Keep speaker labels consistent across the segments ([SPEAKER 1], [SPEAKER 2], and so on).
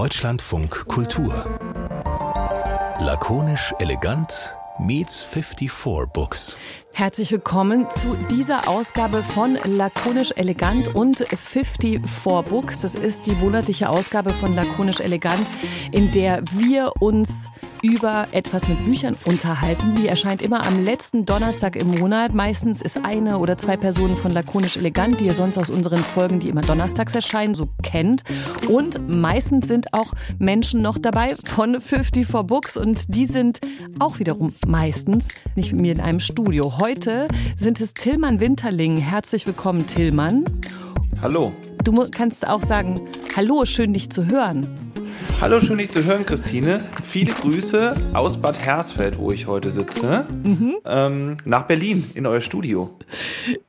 [SPEAKER 1] Deutschlandfunk Kultur. Lakonisch elegant meets 54 Books.
[SPEAKER 2] Herzlich willkommen zu dieser Ausgabe von Lakonisch Elegant und 54 Books. Das ist die monatliche Ausgabe von Lakonisch Elegant, in der wir uns über etwas mit Büchern unterhalten. Die erscheint immer am letzten Donnerstag im Monat. Meistens ist eine oder zwei Personen von Lakonisch Elegant, die ihr sonst aus unseren Folgen, die immer donnerstags erscheinen, so kennt. Und meistens sind auch Menschen noch dabei von 54 Books und die sind auch wiederum meistens nicht mit mir in einem Studio. Heute sind es Tillmann Winterling. Herzlich willkommen, Tillmann.
[SPEAKER 3] Hallo.
[SPEAKER 2] Du kannst auch sagen, hallo, schön dich zu hören.
[SPEAKER 3] Hallo, schön dich zu hören, Christine. Viele Grüße aus Bad Hersfeld, wo ich heute sitze, mhm. ähm, nach Berlin in euer Studio.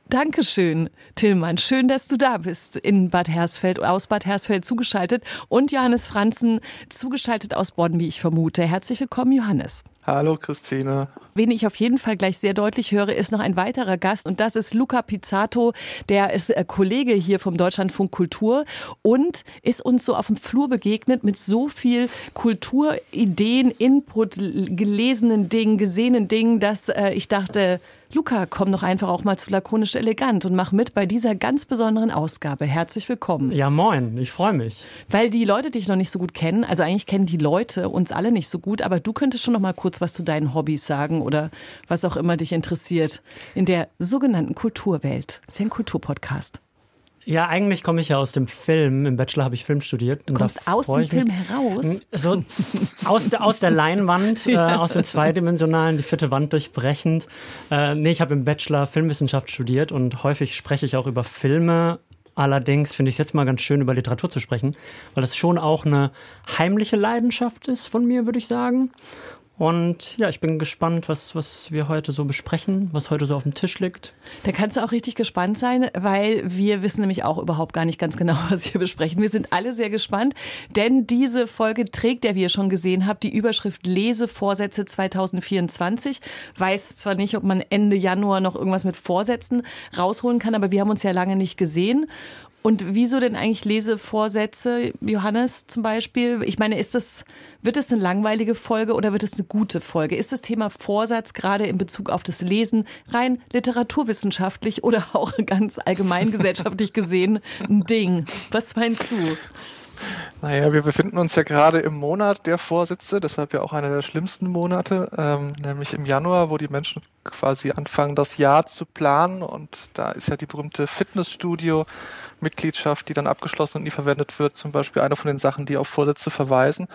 [SPEAKER 2] Dankeschön, Tillmann. Schön, dass du da bist in Bad Hersfeld, aus Bad Hersfeld zugeschaltet und Johannes Franzen zugeschaltet aus Bonn, wie ich vermute. Herzlich willkommen, Johannes.
[SPEAKER 4] Hallo Christine.
[SPEAKER 2] Wen ich auf jeden Fall gleich sehr deutlich höre, ist noch ein weiterer Gast und das ist Luca Pizzato, der ist äh, Kollege hier vom Deutschlandfunk Kultur und ist uns so auf dem Flur begegnet mit so viel Kulturideen, Input, gelesenen Dingen, gesehenen Dingen, dass äh, ich dachte, Luca, komm doch einfach auch mal zu Lakonisch Elegant und mach mit bei dieser ganz besonderen Ausgabe. Herzlich willkommen.
[SPEAKER 5] Ja, moin, ich freue mich.
[SPEAKER 2] Weil die Leute dich noch nicht so gut kennen, also eigentlich kennen die Leute uns alle nicht so gut, aber du könntest schon noch mal kurz was zu deinen Hobbys sagen oder was auch immer dich interessiert in der sogenannten Kulturwelt. Das ist ja ein Kulturpodcast.
[SPEAKER 5] Ja, eigentlich komme ich ja aus dem Film. Im Bachelor habe ich Film studiert.
[SPEAKER 2] Du kommst aus dem Film heraus?
[SPEAKER 5] So aus, der, aus der Leinwand, ja. äh, aus dem zweidimensionalen, die vierte Wand durchbrechend. Äh, nee, ich habe im Bachelor Filmwissenschaft studiert und häufig spreche ich auch über Filme. Allerdings finde ich es jetzt mal ganz schön, über Literatur zu sprechen, weil das schon auch eine heimliche Leidenschaft ist von mir, würde ich sagen. Und ja, ich bin gespannt, was, was wir heute so besprechen, was heute so auf dem Tisch liegt.
[SPEAKER 2] Da kannst du auch richtig gespannt sein, weil wir wissen nämlich auch überhaupt gar nicht ganz genau, was wir besprechen. Wir sind alle sehr gespannt, denn diese Folge trägt ja, wie ihr schon gesehen habt, die Überschrift Lesevorsätze 2024. Weiß zwar nicht, ob man Ende Januar noch irgendwas mit Vorsätzen rausholen kann, aber wir haben uns ja lange nicht gesehen. Und wieso denn eigentlich Lesevorsätze, Johannes zum Beispiel? Ich meine, ist das, wird es eine langweilige Folge oder wird es eine gute Folge? Ist das Thema Vorsatz gerade in Bezug auf das Lesen rein literaturwissenschaftlich oder auch ganz allgemeingesellschaftlich gesehen ein Ding? Was meinst du?
[SPEAKER 4] Naja, wir befinden uns ja gerade im Monat der Vorsätze, deshalb ja auch einer der schlimmsten Monate, ähm, nämlich im Januar, wo die Menschen quasi anfangen, das Jahr zu planen. Und da ist ja die berühmte Fitnessstudio-Mitgliedschaft, die dann abgeschlossen und nie verwendet wird, zum Beispiel eine von den Sachen, die auf Vorsätze verweisen.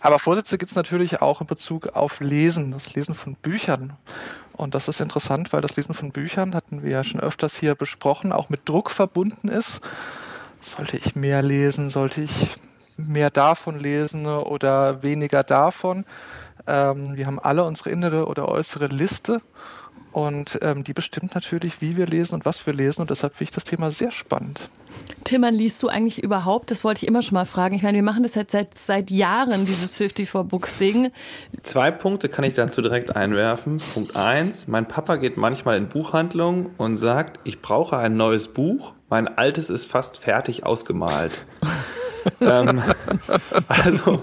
[SPEAKER 4] Aber Vorsätze gibt es natürlich auch in Bezug auf Lesen, das Lesen von Büchern. Und das ist interessant, weil das Lesen von Büchern, hatten wir ja schon öfters hier besprochen, auch mit Druck verbunden ist. Sollte ich mehr lesen? Sollte ich mehr davon lesen oder weniger davon. Ähm, wir haben alle unsere innere oder äußere Liste und ähm, die bestimmt natürlich, wie wir lesen und was wir lesen. Und deshalb finde ich das Thema sehr spannend.
[SPEAKER 2] Tillmann, liest du eigentlich überhaupt? Das wollte ich immer schon mal fragen. Ich meine, wir machen das jetzt seit, seit Jahren, dieses 54 Books Ding.
[SPEAKER 3] Zwei Punkte kann ich dazu direkt einwerfen. Punkt eins: Mein Papa geht manchmal in Buchhandlungen und sagt, ich brauche ein neues Buch. Mein altes ist fast fertig ausgemalt. ähm, also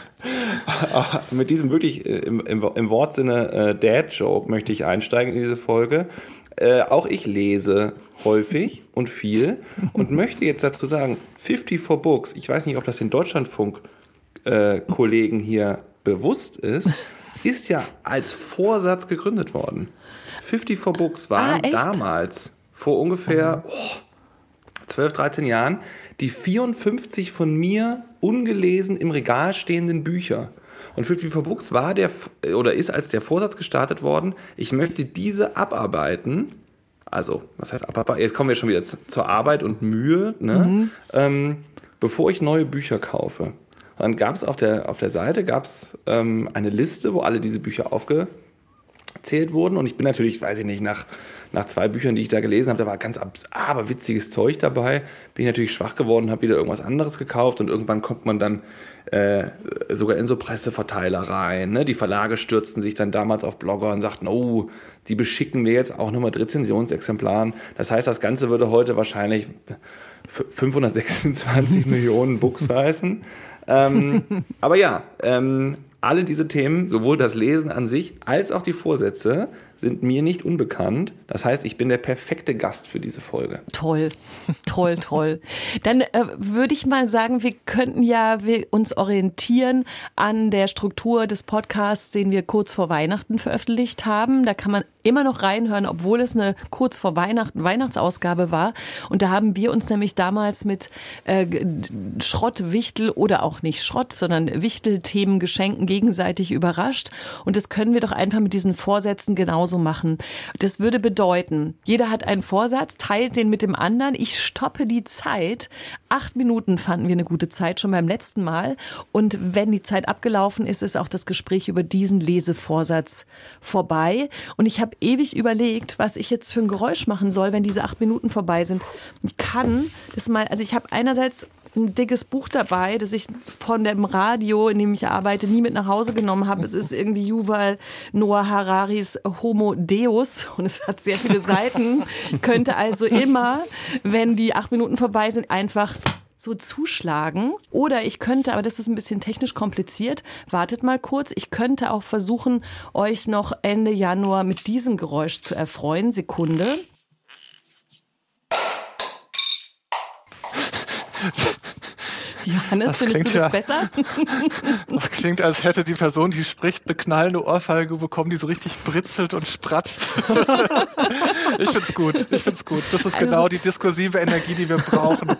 [SPEAKER 3] mit diesem wirklich äh, im, im, im Wortsinne äh, Dad-Joke möchte ich einsteigen in diese Folge. Äh, auch ich lese häufig und viel und möchte jetzt dazu sagen, 54 Books, ich weiß nicht, ob das den Deutschlandfunk-Kollegen äh, hier bewusst ist, ist ja als Vorsatz gegründet worden. 54 Books waren ah, damals vor ungefähr oh, 12, 13 Jahren die 54 von mir ungelesen im Regal stehenden Bücher. Und für for Books war der oder ist als der Vorsatz gestartet worden, ich möchte diese abarbeiten. Also, was heißt abarbeiten? Jetzt kommen wir schon wieder zur Arbeit und Mühe, ne? Mhm. Ähm, bevor ich neue Bücher kaufe. Und dann gab es auf der, auf der Seite gab's, ähm, eine Liste, wo alle diese Bücher aufgezählt wurden. Und ich bin natürlich, weiß ich nicht, nach nach zwei Büchern, die ich da gelesen habe, da war ganz aberwitziges Zeug dabei. Bin ich natürlich schwach geworden, habe wieder irgendwas anderes gekauft und irgendwann kommt man dann äh, sogar in so Presseverteiler rein. Ne? Die Verlage stürzten sich dann damals auf Blogger und sagten, oh, die beschicken wir jetzt auch nur mit Rezensionsexemplaren. Das heißt, das Ganze würde heute wahrscheinlich 526 Millionen Books heißen. ähm, aber ja, ähm, alle diese Themen, sowohl das Lesen an sich als auch die Vorsätze, sind mir nicht unbekannt. Das heißt, ich bin der perfekte Gast für diese Folge.
[SPEAKER 2] Toll, toll, toll. Dann äh, würde ich mal sagen, wir könnten ja wir uns orientieren an der Struktur des Podcasts, den wir kurz vor Weihnachten veröffentlicht haben. Da kann man immer noch reinhören, obwohl es eine kurz vor Weihnachten Weihnachtsausgabe war. Und da haben wir uns nämlich damals mit äh, Schrott, Wichtel oder auch nicht Schrott, sondern Wichtel-Themen, Geschenken gegenseitig überrascht. Und das können wir doch einfach mit diesen Vorsätzen genauso genauso machen. Das würde bedeuten, jeder hat einen Vorsatz, teilt den mit dem anderen. Ich stoppe die Zeit. Acht Minuten fanden wir eine gute Zeit schon beim letzten Mal. Und wenn die Zeit abgelaufen ist, ist auch das Gespräch über diesen Lesevorsatz vorbei. Und ich habe ewig überlegt, was ich jetzt für ein Geräusch machen soll, wenn diese acht Minuten vorbei sind. Ich kann das mal, also ich habe einerseits ein dickes Buch dabei, das ich von dem Radio, in dem ich arbeite, nie mit nach Hause genommen habe. Es ist irgendwie Yuval Noah Hararis Homo Deus und es hat sehr viele Seiten. Ich könnte also immer, wenn die acht Minuten vorbei sind, einfach so zuschlagen. Oder ich könnte, aber das ist ein bisschen technisch kompliziert, wartet mal kurz, ich könnte auch versuchen, euch noch Ende Januar mit diesem Geräusch zu erfreuen. Sekunde. Johannes, das findest du das ja, besser?
[SPEAKER 4] Das klingt, als hätte die Person, die spricht, eine knallende Ohrfeige bekommen, die so richtig britzelt und spratzt. ich find's gut. Ich find's gut. Das ist also, genau die diskursive Energie, die wir brauchen.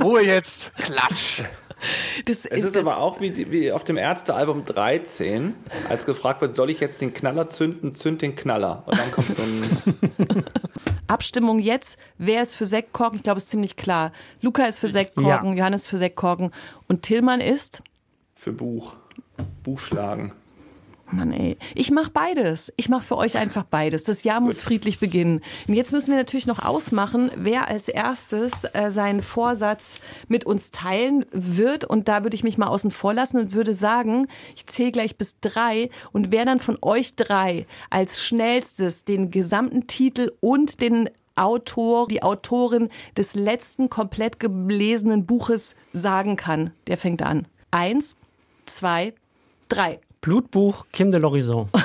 [SPEAKER 4] Ruhe jetzt. Klatsch.
[SPEAKER 3] Das, es ist aber auch wie, wie auf dem Ärztealbum 13, als gefragt wird, soll ich jetzt den Knaller zünden, zünd den Knaller. Und dann kommt so ein...
[SPEAKER 2] Abstimmung jetzt. Wer ist für Sektkorken? Ich glaube, es ist ziemlich klar. Luca ist für Sektkorken, ja. Johannes für Sektkorken und Tillmann ist?
[SPEAKER 3] Für Buch. Buchschlagen.
[SPEAKER 2] Mann, ey. Ich mache beides. Ich mache für euch einfach beides. Das Jahr muss friedlich beginnen. Und jetzt müssen wir natürlich noch ausmachen, wer als erstes äh, seinen Vorsatz mit uns teilen wird. Und da würde ich mich mal außen vor lassen und würde sagen, ich zähle gleich bis drei. Und wer dann von euch drei als schnellstes den gesamten Titel und den Autor, die Autorin des letzten komplett gelesenen Buches sagen kann, der fängt an. Eins, zwei, drei.
[SPEAKER 5] Blutbuch Kim de l'Horizon.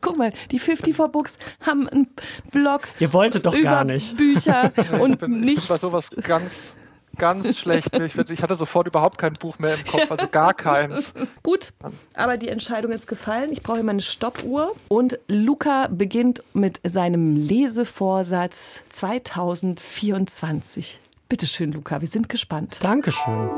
[SPEAKER 2] guck mal, die 54 Books haben einen Blog.
[SPEAKER 5] Ihr wolltet doch
[SPEAKER 2] über
[SPEAKER 5] gar nicht.
[SPEAKER 2] Bücher und
[SPEAKER 4] ich bin,
[SPEAKER 2] nichts.
[SPEAKER 4] Ich bin bei sowas ganz, ganz schlecht. Ich, ich, hatte sofort überhaupt kein Buch mehr im Kopf, also gar keins.
[SPEAKER 2] Gut, aber die Entscheidung ist gefallen. Ich brauche meine Stoppuhr. Und Luca beginnt mit seinem Lesevorsatz 2024. Bitte schön, Luca, wir sind gespannt.
[SPEAKER 5] Dankeschön.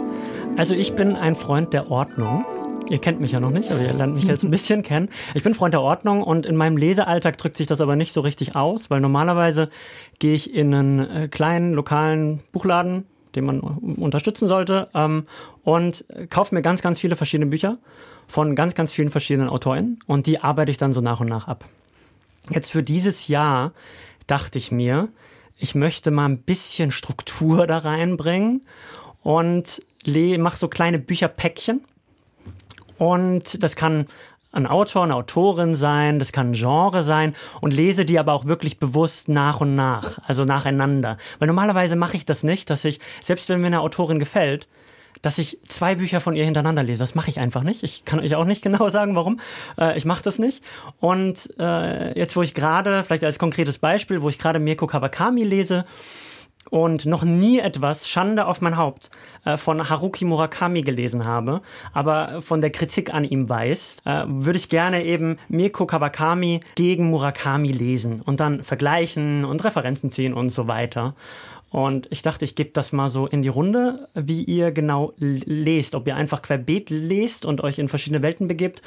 [SPEAKER 5] Also ich bin ein Freund der Ordnung. Ihr kennt mich ja noch nicht, aber ihr lernt mich jetzt ein bisschen kennen. Ich bin Freund der Ordnung und in meinem Lesealltag drückt sich das aber nicht so richtig aus, weil normalerweise gehe ich in einen äh, kleinen lokalen Buchladen, den man unterstützen sollte, ähm, und kaufe mir ganz, ganz viele verschiedene Bücher von ganz, ganz vielen verschiedenen Autoren und die arbeite ich dann so nach und nach ab. Jetzt für dieses Jahr dachte ich mir, ich möchte mal ein bisschen Struktur da reinbringen und mache so kleine Bücherpäckchen und das kann ein Autor, eine Autorin sein, das kann ein Genre sein und lese die aber auch wirklich bewusst nach und nach, also nacheinander. Weil normalerweise mache ich das nicht, dass ich, selbst wenn mir eine Autorin gefällt, dass ich zwei Bücher von ihr hintereinander lese. Das mache ich einfach nicht. Ich kann euch auch nicht genau sagen, warum. Äh, ich mache das nicht. Und äh, jetzt, wo ich gerade, vielleicht als konkretes Beispiel, wo ich gerade Mirko Kawakami lese, und noch nie etwas, Schande auf mein Haupt, äh, von Haruki Murakami gelesen habe, aber von der Kritik an ihm weiß, äh, würde ich gerne eben Mirko Kawakami gegen Murakami lesen und dann vergleichen und Referenzen ziehen und so weiter. Und ich dachte, ich gebe das mal so in die Runde, wie ihr genau lest. Ob ihr einfach querbeet lest und euch in verschiedene Welten begibt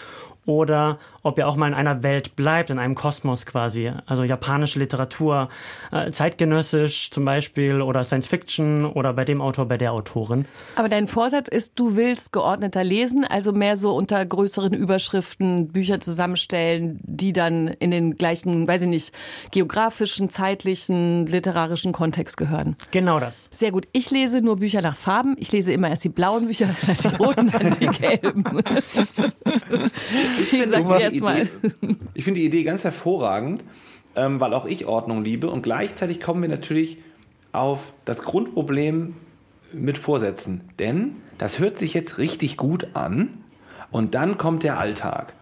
[SPEAKER 5] oder ob ihr auch mal in einer Welt bleibt, in einem Kosmos quasi. Also japanische Literatur, äh, zeitgenössisch zum Beispiel oder Science Fiction oder bei dem Autor, bei der Autorin.
[SPEAKER 2] Aber dein Vorsatz ist, du willst geordneter lesen, also mehr so unter größeren Überschriften Bücher zusammenstellen, die dann in den gleichen, weiß ich nicht, geografischen, zeitlichen, literarischen Kontext gehören.
[SPEAKER 5] Genau das.
[SPEAKER 2] Sehr gut. Ich lese nur Bücher nach Farben. Ich lese immer erst die blauen Bücher, dann die roten, dann die gelben.
[SPEAKER 3] Ich finde die, find die Idee ganz hervorragend, ähm, weil auch ich Ordnung liebe und gleichzeitig kommen wir natürlich auf das Grundproblem mit Vorsätzen. Denn das hört sich jetzt richtig gut an und dann kommt der Alltag.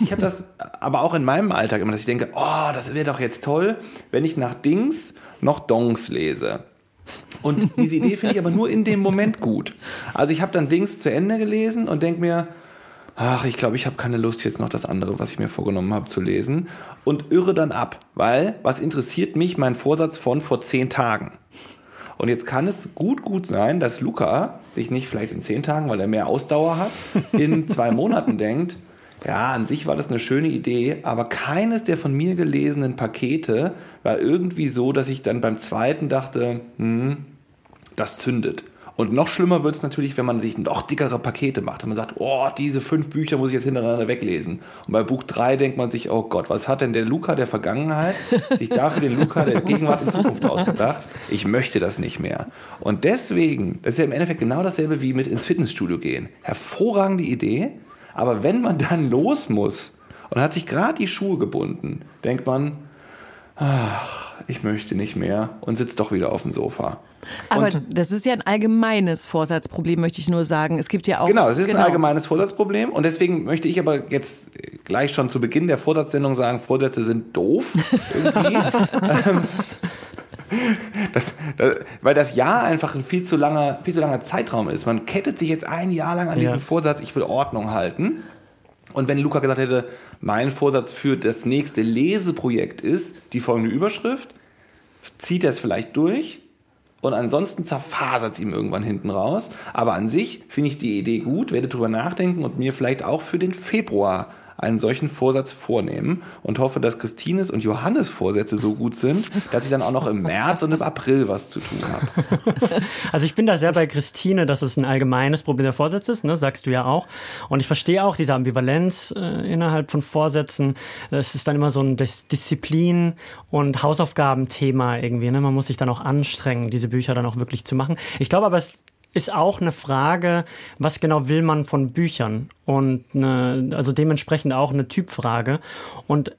[SPEAKER 3] Ich habe das aber auch in meinem Alltag immer, dass ich denke, oh, das wäre doch jetzt toll, wenn ich nach Dings noch Dongs lese. Und diese Idee finde ich aber nur in dem Moment gut. Also ich habe dann Dings zu Ende gelesen und denke mir, ach, ich glaube, ich habe keine Lust jetzt noch das andere, was ich mir vorgenommen habe, zu lesen und irre dann ab, weil was interessiert mich mein Vorsatz von vor zehn Tagen? Und jetzt kann es gut, gut sein, dass Luca sich nicht vielleicht in zehn Tagen, weil er mehr Ausdauer hat, in zwei Monaten denkt, ja, an sich war das eine schöne Idee, aber keines der von mir gelesenen Pakete war irgendwie so, dass ich dann beim zweiten dachte, hm, das zündet. Und noch schlimmer wird es natürlich, wenn man sich noch dickere Pakete macht und man sagt, oh, diese fünf Bücher muss ich jetzt hintereinander weglesen. Und bei Buch drei denkt man sich, oh Gott, was hat denn der Luca der Vergangenheit sich dafür den Luca der Gegenwart in Zukunft ausgedacht? Ich möchte das nicht mehr. Und deswegen, das ist ja im Endeffekt genau dasselbe wie mit ins Fitnessstudio gehen. Hervorragende Idee, aber wenn man dann los muss und hat sich gerade die Schuhe gebunden, denkt man, ach, ich möchte nicht mehr und sitzt doch wieder auf dem Sofa.
[SPEAKER 2] Aber und, das ist ja ein allgemeines Vorsatzproblem, möchte ich nur sagen. Es gibt ja auch.
[SPEAKER 3] Genau, es ist genau. ein allgemeines Vorsatzproblem und deswegen möchte ich aber jetzt gleich schon zu Beginn der Vorsatzsendung sagen, Vorsätze sind doof. Das, das, weil das Jahr einfach ein viel zu langer, viel zu langer Zeitraum ist. Man kettet sich jetzt ein Jahr lang an ja. diesen Vorsatz, ich will Ordnung halten. Und wenn Luca gesagt hätte, mein Vorsatz für das nächste Leseprojekt ist die folgende Überschrift, zieht er es vielleicht durch und ansonsten zerfasert es ihm irgendwann hinten raus. Aber an sich finde ich die Idee gut, werde darüber nachdenken und mir vielleicht auch für den Februar einen solchen Vorsatz vornehmen und hoffe, dass Christines und Johannes Vorsätze so gut sind, dass ich dann auch noch im März und im April was zu tun habe.
[SPEAKER 5] Also ich bin da sehr bei Christine, dass es ein allgemeines Problem der Vorsätze ist, ne? sagst du ja auch. Und ich verstehe auch diese Ambivalenz äh, innerhalb von Vorsätzen. Es ist dann immer so ein Dis Disziplin- und Hausaufgabenthema irgendwie. Ne? Man muss sich dann auch anstrengen, diese Bücher dann auch wirklich zu machen. Ich glaube aber, es ist auch eine Frage, was genau will man von Büchern? Und eine, also dementsprechend auch eine Typfrage. Und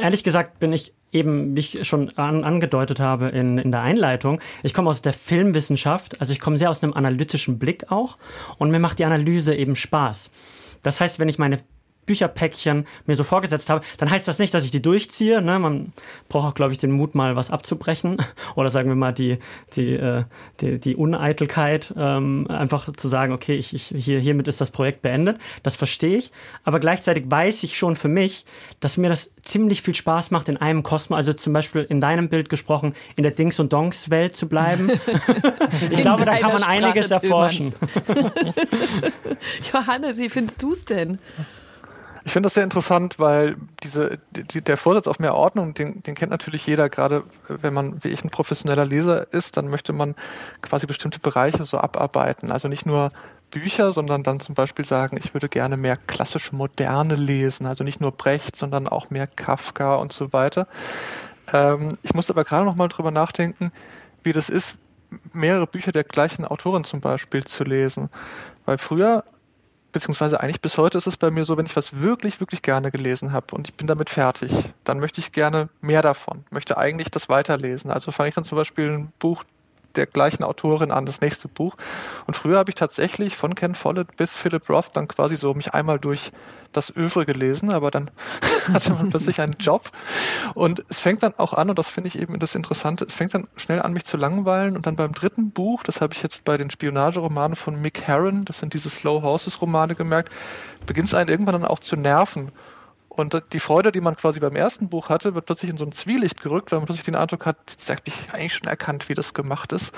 [SPEAKER 5] ehrlich gesagt bin ich eben, wie ich schon an, angedeutet habe in, in der Einleitung, ich komme aus der Filmwissenschaft, also ich komme sehr aus einem analytischen Blick auch und mir macht die Analyse eben Spaß. Das heißt, wenn ich meine Bücherpäckchen mir so vorgesetzt habe, dann heißt das nicht, dass ich die durchziehe. Ne? Man braucht auch, glaube ich, den Mut, mal was abzubrechen. Oder sagen wir mal die, die, äh, die, die Uneitelkeit, ähm, einfach zu sagen, okay, ich, ich, hier, hiermit ist das Projekt beendet. Das verstehe ich. Aber gleichzeitig weiß ich schon für mich, dass mir das ziemlich viel Spaß macht, in einem Kosmos, also zum Beispiel in deinem Bild gesprochen, in der Dings- und Donks-Welt zu bleiben. ich glaube, da kann man einiges Sprache, erforschen.
[SPEAKER 2] Johannes, wie findest du es denn?
[SPEAKER 4] Ich finde das sehr interessant, weil diese, die, der Vorsatz auf mehr Ordnung, den, den kennt natürlich jeder, gerade wenn man wie ich ein professioneller Leser ist, dann möchte man quasi bestimmte Bereiche so abarbeiten. Also nicht nur Bücher, sondern dann zum Beispiel sagen, ich würde gerne mehr klassische Moderne lesen, also nicht nur Brecht, sondern auch mehr Kafka und so weiter. Ähm, ich musste aber gerade noch mal drüber nachdenken, wie das ist, mehrere Bücher der gleichen Autorin zum Beispiel zu lesen. Weil früher beziehungsweise eigentlich bis heute ist es bei mir so, wenn ich was wirklich, wirklich gerne gelesen habe und ich bin damit fertig, dann möchte ich gerne mehr davon, möchte eigentlich das weiterlesen. Also fange ich dann zum Beispiel ein Buch der gleichen Autorin an, das nächste Buch. Und früher habe ich tatsächlich von Ken Follett bis Philip Roth dann quasi so mich einmal durch das Övre gelesen, aber dann hatte man plötzlich einen Job. Und es fängt dann auch an, und das finde ich eben das Interessante, es fängt dann schnell an, mich zu langweilen. Und dann beim dritten Buch, das habe ich jetzt bei den Spionageromanen von Mick Herron, das sind diese Slow Horses Romane gemerkt, beginnt es einen irgendwann dann auch zu nerven. Und die Freude, die man quasi beim ersten Buch hatte, wird plötzlich in so ein Zwielicht gerückt, weil man plötzlich den Eindruck hat, jetzt habe ich eigentlich schon erkannt, wie das gemacht ist.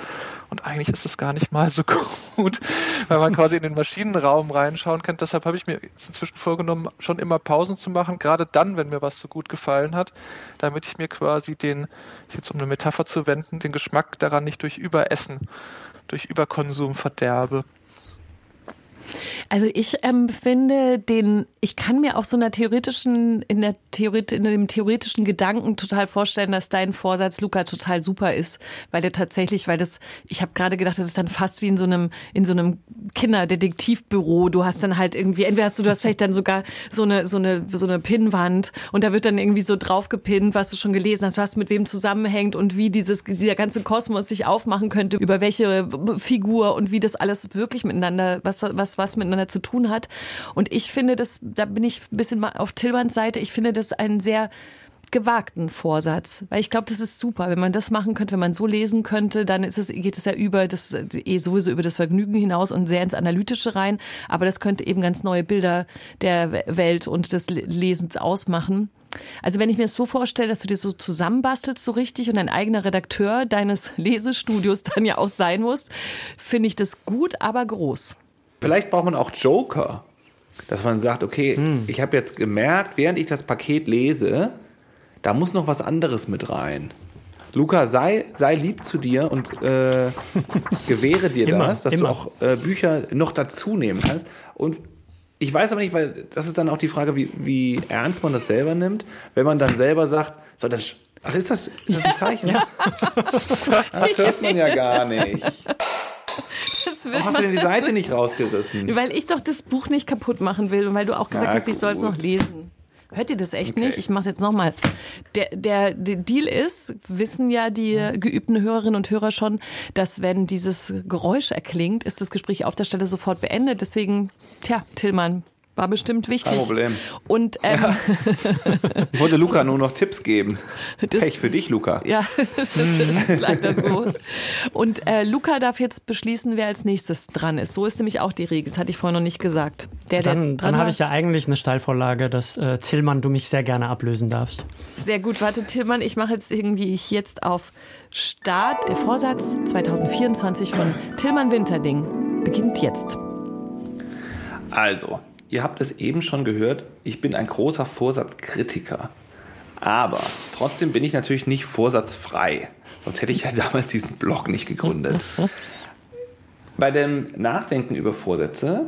[SPEAKER 4] Und eigentlich ist es gar nicht mal so gut, weil man quasi in den Maschinenraum reinschauen kann. Deshalb habe ich mir inzwischen vorgenommen, schon immer Pausen zu machen, gerade dann, wenn mir was so gut gefallen hat, damit ich mir quasi den, jetzt um eine Metapher zu wenden, den Geschmack daran nicht durch Überessen, durch Überkonsum verderbe.
[SPEAKER 2] Also ich ähm, den, ich kann mir auf so einer theoretischen, in der Theorie, in dem theoretischen Gedanken total vorstellen, dass dein Vorsatz, Luca, total super ist, weil der tatsächlich, weil das, ich habe gerade gedacht, das ist dann fast wie in so einem, in so einem Kinderdetektivbüro. Du hast dann halt irgendwie, entweder hast du, du hast vielleicht dann sogar so eine, so eine, so eine Pinnwand und da wird dann irgendwie so drauf gepinnt, was du schon gelesen hast, was mit wem zusammenhängt und wie dieses, dieser ganze Kosmos sich aufmachen könnte, über welche Figur und wie das alles wirklich miteinander, was, was, was miteinander zu tun hat. Und ich finde das, da bin ich ein bisschen mal auf Tillmanns Seite, ich finde das einen sehr gewagten Vorsatz, weil ich glaube, das ist super, wenn man das machen könnte, wenn man so lesen könnte, dann ist es geht es ja über das eh sowieso über das Vergnügen hinaus und sehr ins analytische rein, aber das könnte eben ganz neue Bilder der Welt und des Lesens ausmachen. Also wenn ich mir das so vorstelle, dass du dir so zusammenbastelst so richtig und ein eigener Redakteur deines Lesestudios dann ja auch sein musst, finde ich das gut, aber groß.
[SPEAKER 3] Vielleicht braucht man auch Joker, dass man sagt, okay, hm. ich habe jetzt gemerkt, während ich das Paket lese, da muss noch was anderes mit rein. Luca, sei, sei lieb zu dir und äh, gewähre dir immer, das, dass immer. du auch äh, Bücher noch dazu nehmen kannst. Und ich weiß aber nicht, weil das ist dann auch die Frage, wie, wie ernst man das selber nimmt, wenn man dann selber sagt, so, dann, ach, ist das, ist das ein Zeichen? Ja. Das hört man ja gar nicht. Warum hast du denn die Seite nicht rausgerissen?
[SPEAKER 2] Weil ich doch das Buch nicht kaputt machen will und weil du auch gesagt Na, hast, ich soll es noch lesen. Hört ihr das echt okay. nicht? Ich mache es jetzt nochmal. Der, der, der Deal ist, wissen ja die geübten Hörerinnen und Hörer schon, dass wenn dieses Geräusch erklingt, ist das Gespräch auf der Stelle sofort beendet. Deswegen, tja, Tillmann, war bestimmt wichtig.
[SPEAKER 3] Kein Problem.
[SPEAKER 2] Und ähm, ja.
[SPEAKER 3] ich wollte Luca nur noch Tipps geben. Das, Pech für dich, Luca.
[SPEAKER 2] Ja, das ist leider so. Und äh, Luca darf jetzt beschließen, wer als nächstes dran ist. So ist nämlich auch die Regel. Das hatte ich vorhin noch nicht gesagt.
[SPEAKER 5] Der, dann dann habe ich ja eigentlich eine Steilvorlage, dass äh, Tillmann, du mich sehr gerne ablösen darfst.
[SPEAKER 2] Sehr gut. Warte, Tillmann, ich mache jetzt irgendwie jetzt auf Start. Der Vorsatz 2024 von Tillmann Winterding beginnt jetzt.
[SPEAKER 3] Also, Ihr habt es eben schon gehört, ich bin ein großer Vorsatzkritiker. Aber trotzdem bin ich natürlich nicht vorsatzfrei. Sonst hätte ich ja damals diesen Blog nicht gegründet. Bei dem Nachdenken über Vorsätze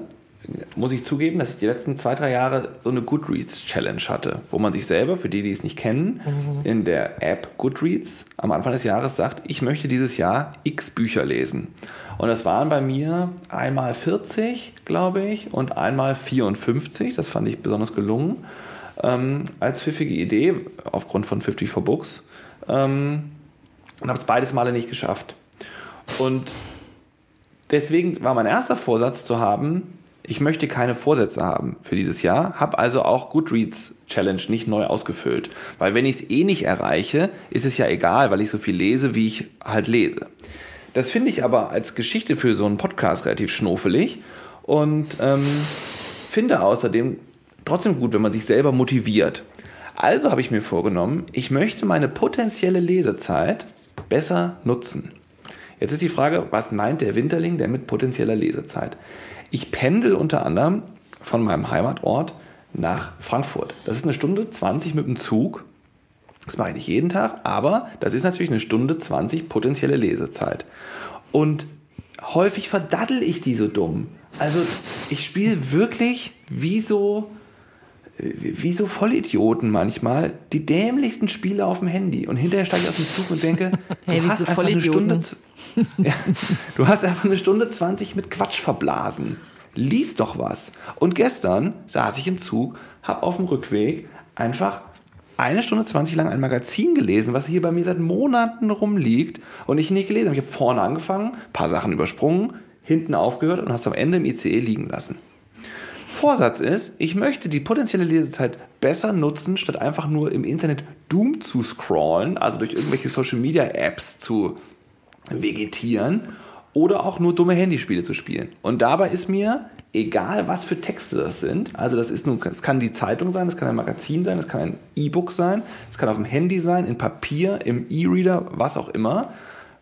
[SPEAKER 3] muss ich zugeben, dass ich die letzten zwei, drei Jahre so eine Goodreads-Challenge hatte, wo man sich selber, für die, die es nicht kennen, mhm. in der App Goodreads am Anfang des Jahres sagt, ich möchte dieses Jahr x Bücher lesen. Und das waren bei mir einmal 40, glaube ich, und einmal 54. Das fand ich besonders gelungen. Ähm, als pfiffige Idee, aufgrund von 54 Books. Ähm, und habe es beides Male nicht geschafft. Und deswegen war mein erster Vorsatz zu haben, ich möchte keine Vorsätze haben für dieses Jahr, habe also auch Goodreads Challenge nicht neu ausgefüllt. Weil wenn ich es eh nicht erreiche, ist es ja egal, weil ich so viel lese, wie ich halt lese. Das finde ich aber als Geschichte für so einen Podcast relativ schnuffelig und ähm, finde außerdem trotzdem gut, wenn man sich selber motiviert. Also habe ich mir vorgenommen, ich möchte meine potenzielle Lesezeit besser nutzen. Jetzt ist die Frage, was meint der Winterling denn mit potenzieller Lesezeit? Ich pendel unter anderem von meinem Heimatort nach Frankfurt. Das ist eine Stunde 20 mit dem Zug das mache ich nicht jeden Tag, aber das ist natürlich eine Stunde 20 potenzielle Lesezeit. Und häufig verdaddel ich die so dumm. Also ich spiele wirklich wie so, wie so Vollidioten manchmal die dämlichsten Spiele auf dem Handy. Und hinterher steige ich aus dem Zug und denke, hey, du, hast einfach eine Stunde, ja, du hast einfach eine Stunde 20 mit Quatsch verblasen. Lies doch was. Und gestern saß ich im Zug, habe auf dem Rückweg einfach eine Stunde 20 lang ein Magazin gelesen, was hier bei mir seit Monaten rumliegt und ich nicht gelesen habe. Ich habe vorne angefangen, ein paar Sachen übersprungen, hinten aufgehört und habe es am Ende im ICE liegen lassen. Vorsatz ist, ich möchte die potenzielle Lesezeit besser nutzen, statt einfach nur im Internet Doom zu scrollen, also durch irgendwelche Social Media Apps zu vegetieren oder auch nur dumme Handyspiele zu spielen. Und dabei ist mir egal was für Texte das sind. Also das ist nun, es kann die Zeitung sein, es kann ein Magazin sein, es kann ein E-Book sein, es kann auf dem Handy sein, in Papier, im E-Reader, was auch immer.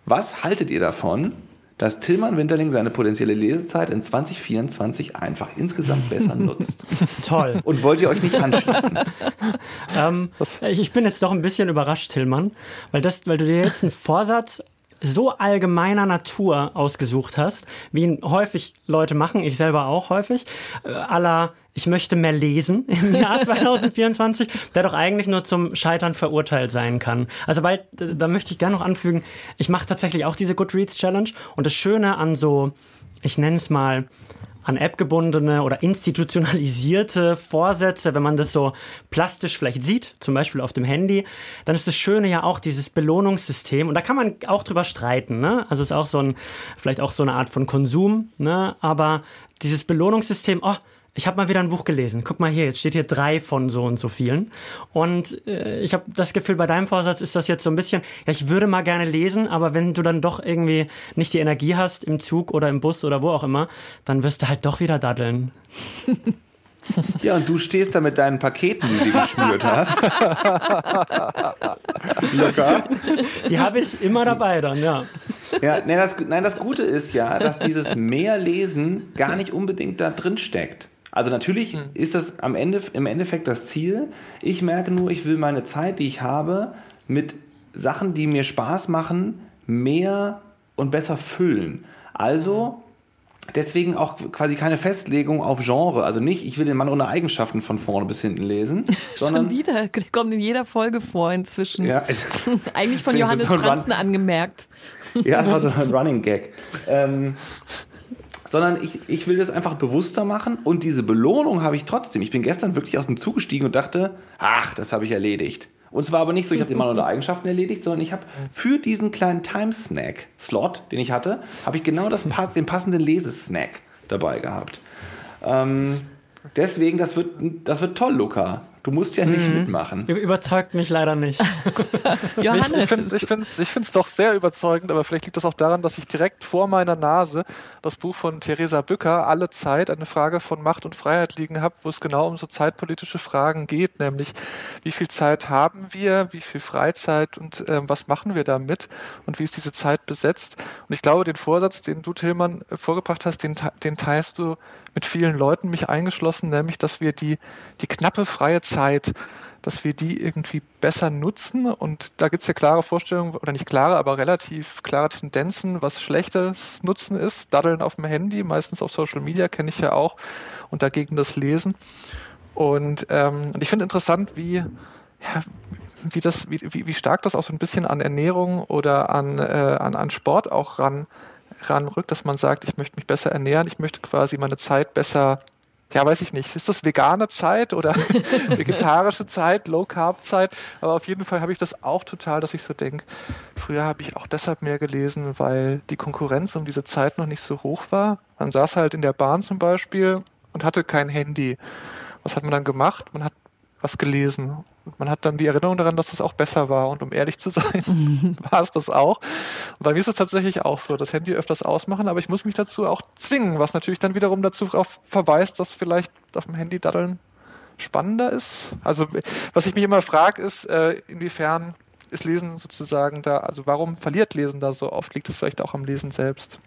[SPEAKER 3] Was haltet ihr davon, dass Tillmann Winterling seine potenzielle Lesezeit in 2024 einfach insgesamt besser nutzt?
[SPEAKER 5] Toll.
[SPEAKER 3] Und wollt ihr euch nicht anschließen?
[SPEAKER 5] ähm, ich bin jetzt doch ein bisschen überrascht, Tillmann, weil, das, weil du dir jetzt einen Vorsatz so allgemeiner Natur ausgesucht hast, wie ihn häufig Leute machen, ich selber auch häufig, äh, aller ich möchte mehr lesen im Jahr 2024, der doch eigentlich nur zum Scheitern verurteilt sein kann. Also weil, da möchte ich gerne noch anfügen, ich mache tatsächlich auch diese Goodreads Challenge und das Schöne an so, ich nenne es mal, an App gebundene oder institutionalisierte Vorsätze, wenn man das so plastisch vielleicht sieht, zum Beispiel auf dem Handy, dann ist das Schöne ja auch dieses Belohnungssystem und da kann man auch drüber streiten, ne? Also es ist auch so ein, vielleicht auch so eine Art von Konsum, ne? Aber dieses Belohnungssystem, oh, ich habe mal wieder ein Buch gelesen. Guck mal hier, jetzt steht hier drei von so und so vielen. Und äh, ich habe das Gefühl, bei deinem Vorsatz ist das jetzt so ein bisschen, ja, ich würde mal gerne lesen, aber wenn du dann doch irgendwie nicht die Energie hast im Zug oder im Bus oder wo auch immer, dann wirst du halt doch wieder daddeln.
[SPEAKER 3] Ja, und du stehst da mit deinen Paketen, die du geschnürt hast.
[SPEAKER 5] Locker. Die habe ich immer dabei dann, ja.
[SPEAKER 3] Ja, nein das, nein, das Gute ist ja, dass dieses mehr Lesen gar nicht unbedingt da drin steckt. Also natürlich hm. ist das am Ende, im Endeffekt das Ziel. Ich merke nur, ich will meine Zeit, die ich habe, mit Sachen, die mir Spaß machen, mehr und besser füllen. Also deswegen auch quasi keine Festlegung auf Genre. Also nicht, ich will den Mann ohne Eigenschaften von vorne bis hinten lesen.
[SPEAKER 2] Schon wieder, der kommt in jeder Folge vor inzwischen. Ja. Eigentlich von Johannes Franzen angemerkt.
[SPEAKER 3] Ja, das war so ein Running Gag. Ähm, sondern ich, ich will das einfach bewusster machen und diese Belohnung habe ich trotzdem. Ich bin gestern wirklich aus dem Zug gestiegen und dachte, ach, das habe ich erledigt. Und es war aber nicht so, ich habe den Mann unter Eigenschaften erledigt, sondern ich habe für diesen kleinen Time-Snack-Slot, den ich hatte, habe ich genau das, den passenden Lesesnack dabei gehabt. Ähm, deswegen, das wird, das wird toll, Luca. Du musst ja nicht mhm. mitmachen.
[SPEAKER 5] Überzeugt mich leider nicht.
[SPEAKER 4] Johannes. Ich, finde es ich ich find's doch sehr überzeugend, aber vielleicht liegt das auch daran, dass ich direkt vor meiner Nase das Buch von Theresa Bücker, Alle Zeit, eine Frage von Macht und Freiheit liegen habe, wo es genau um so zeitpolitische Fragen geht, nämlich wie viel Zeit haben wir, wie viel Freizeit und ähm, was machen wir damit und wie ist diese Zeit besetzt. Und ich glaube, den Vorsatz, den du, Tillmann, vorgebracht hast, den, den teilst du mit vielen Leuten, mich eingeschlossen, nämlich, dass wir die, die knappe freie Zeit, dass wir die irgendwie besser nutzen. Und da gibt es ja klare Vorstellungen, oder nicht klare, aber relativ klare Tendenzen, was schlechtes Nutzen ist. Daddeln auf dem Handy, meistens auf Social Media, kenne ich ja auch. Und dagegen das Lesen. Und, ähm, ich finde interessant, wie, ja, wie, das, wie, wie stark das auch so ein bisschen an Ernährung oder an, äh, an, an Sport auch ran ranrückt, dass man sagt, ich möchte mich besser ernähren, ich möchte quasi meine Zeit besser, ja, weiß ich nicht, ist das vegane Zeit oder vegetarische Zeit, Low-Carb-Zeit? Aber auf jeden Fall habe ich das auch total, dass ich so denke, früher habe ich auch deshalb mehr gelesen, weil die Konkurrenz um diese Zeit noch nicht so hoch war. Man saß halt in der Bahn zum Beispiel und hatte kein Handy. Was hat man dann gemacht? Man hat was gelesen. Und man hat dann die Erinnerung daran, dass das auch besser war. Und um ehrlich zu sein, war es das auch. Und bei mir ist es tatsächlich auch so, das Handy öfters ausmachen, aber ich muss mich dazu auch zwingen, was natürlich dann wiederum dazu verweist, dass vielleicht auf dem Handy daddeln spannender ist. Also was ich mich immer frage, ist, äh, inwiefern ist Lesen sozusagen da, also warum verliert Lesen da so oft? Liegt es vielleicht auch am Lesen selbst?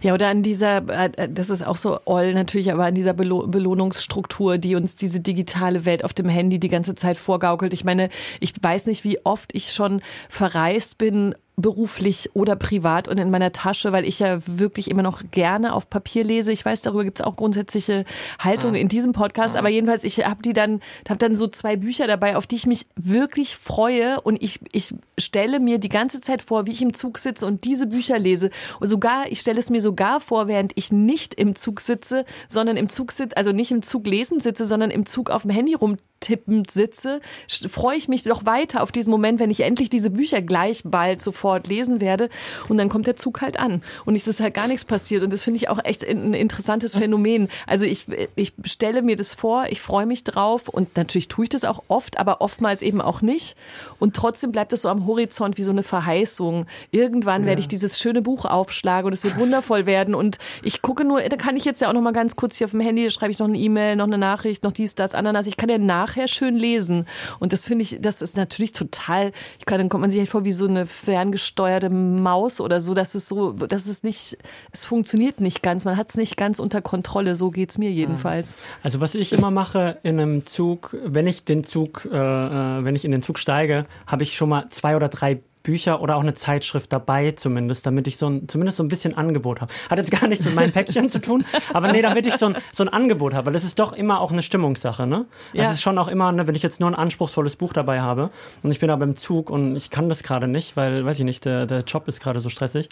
[SPEAKER 2] Ja, oder an dieser, äh, das ist auch so all natürlich, aber an dieser Belohnungsstruktur, die uns diese digitale Welt auf dem Handy die ganze Zeit vorgaukelt. Ich meine, ich weiß nicht, wie oft ich schon verreist bin beruflich oder privat und in meiner Tasche, weil ich ja wirklich immer noch gerne auf Papier lese. Ich weiß, darüber gibt es auch grundsätzliche Haltungen in diesem Podcast, aber jedenfalls, ich habe die dann, habe dann so zwei Bücher dabei, auf die ich mich wirklich freue und ich, ich stelle mir die ganze Zeit vor, wie ich im Zug sitze und diese Bücher lese. Und sogar, ich stelle es mir sogar vor, während ich nicht im Zug sitze, sondern im Zug sitze, also nicht im Zug lesen sitze, sondern im Zug auf dem Handy rumtippend sitze, freue ich mich doch weiter auf diesen Moment, wenn ich endlich diese Bücher gleich bald sofort sofort lesen werde. Und dann kommt der Zug halt an. Und es ist halt gar nichts passiert. Und das finde ich auch echt ein interessantes Phänomen. Also ich, ich stelle mir das vor, ich freue mich drauf und natürlich tue ich das auch oft, aber oftmals eben auch nicht. Und trotzdem bleibt es so am Horizont wie so eine Verheißung. Irgendwann ja. werde ich dieses schöne Buch aufschlagen und es wird wundervoll werden. Und ich gucke nur, da kann ich jetzt ja auch noch mal ganz kurz hier auf dem Handy, da schreibe ich noch eine E-Mail, noch eine Nachricht, noch dies, das, Ananas. Ich kann ja nachher schön lesen. Und das finde ich, das ist natürlich total, ich kann, dann kommt man sich halt vor wie so eine fern ferngesteuerte Maus oder so, dass es so, dass es nicht, es funktioniert nicht ganz, man hat es nicht ganz unter Kontrolle, so geht es mir jedenfalls.
[SPEAKER 5] Also was ich immer mache in einem Zug, wenn ich den Zug, äh, äh, wenn ich in den Zug steige, habe ich schon mal zwei oder drei Bücher oder auch eine Zeitschrift dabei zumindest, damit ich so ein, zumindest so ein bisschen Angebot habe. Hat jetzt gar nichts mit meinen Päckchen zu tun, aber nee, damit ich so ein, so ein Angebot habe, weil das ist doch immer auch eine Stimmungssache, ne? Ja. Das ist schon auch immer, ne, wenn ich jetzt nur ein anspruchsvolles Buch dabei habe und ich bin aber im Zug und ich kann das gerade nicht, weil, weiß ich nicht, der, der Job ist gerade so stressig,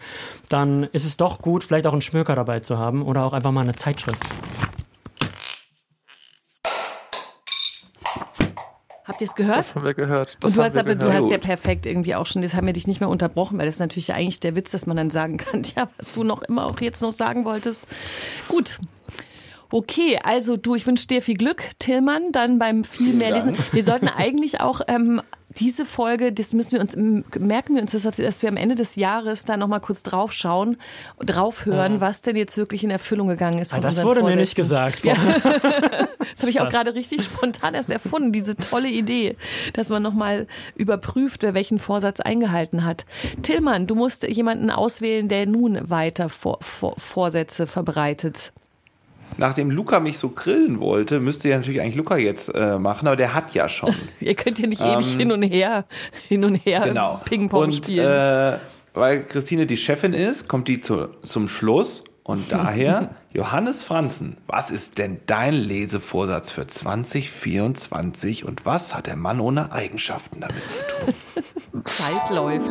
[SPEAKER 5] dann ist es doch gut, vielleicht auch einen Schmöker dabei zu haben oder auch einfach mal eine Zeitschrift.
[SPEAKER 2] Habt ihr es gehört?
[SPEAKER 4] Das haben wir gehört.
[SPEAKER 2] Das und du hast aber, gehört. du hast ja perfekt irgendwie auch schon, das haben wir dich nicht mehr unterbrochen, weil das ist natürlich eigentlich der Witz, dass man dann sagen kann, ja, was du noch immer auch jetzt noch sagen wolltest. Gut. Okay, also du, ich wünsche dir viel Glück, Tillmann, dann beim viel mehr Lesen. Wir sollten eigentlich auch ähm, diese Folge, das müssen wir uns, merken wir uns, dass wir am Ende des Jahres da nochmal kurz drauf schauen, drauf hören, ja. was denn jetzt wirklich in Erfüllung gegangen ist.
[SPEAKER 5] Ah, das wurde Vorsätzen. mir nicht gesagt. Ja.
[SPEAKER 2] das habe ich auch gerade richtig spontan erst erfunden, diese tolle Idee, dass man nochmal überprüft, wer welchen Vorsatz eingehalten hat. Tillmann, du musst jemanden auswählen, der nun weiter Vor Vor Vorsätze verbreitet
[SPEAKER 3] nachdem Luca mich so grillen wollte, müsste ja natürlich eigentlich Luca jetzt äh, machen, aber der hat ja schon.
[SPEAKER 2] Ihr könnt ja nicht ähm, ewig hin und her, hin und her genau. Ping-Pong spielen.
[SPEAKER 3] Äh, weil Christine die Chefin ist, kommt die zu, zum Schluss und daher, Johannes Franzen, was ist denn dein Lesevorsatz für 2024 und was hat der Mann ohne Eigenschaften damit zu tun?
[SPEAKER 2] Zeit läuft.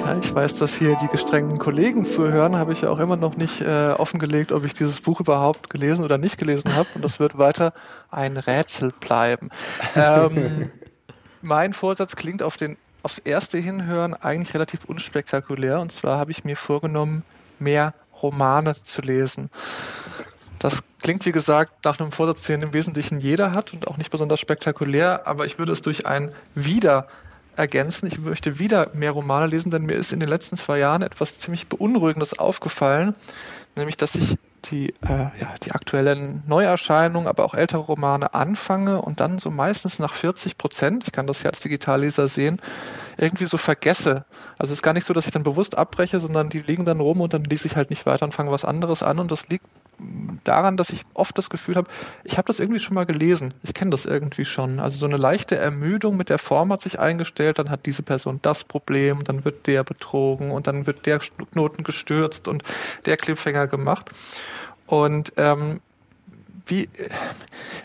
[SPEAKER 4] Ja, ich weiß, dass hier die gestrengen Kollegen zuhören, habe ich ja auch immer noch nicht äh, offengelegt, ob ich dieses Buch überhaupt gelesen oder nicht gelesen habe und das wird weiter ein Rätsel bleiben. Ähm, mein Vorsatz klingt auf den aufs erste Hinhören eigentlich relativ unspektakulär und zwar habe ich mir vorgenommen, mehr Romane zu lesen. Das klingt, wie gesagt, nach einem Vorsatz, den im Wesentlichen jeder hat und auch nicht besonders spektakulär, aber ich würde es durch ein Wieder ergänzen. Ich möchte wieder mehr Romane lesen, denn mir ist in den letzten zwei Jahren etwas ziemlich Beunruhigendes aufgefallen, nämlich dass ich die, äh, ja, die aktuellen Neuerscheinungen, aber auch ältere Romane anfange und dann so meistens nach 40 Prozent, ich kann das ja als Digitalleser sehen, irgendwie so vergesse. Also es ist gar nicht so, dass ich dann bewusst abbreche, sondern die liegen dann rum und dann lese ich halt nicht weiter und fange was anderes an und das liegt daran, dass ich oft das Gefühl habe, ich habe das irgendwie schon mal gelesen. Ich kenne das irgendwie schon. Also so eine leichte Ermüdung mit der Form hat sich eingestellt, dann hat diese Person das Problem, dann wird der betrogen und dann wird der Knoten gestürzt und der Cliffhanger gemacht. Und ähm, wie,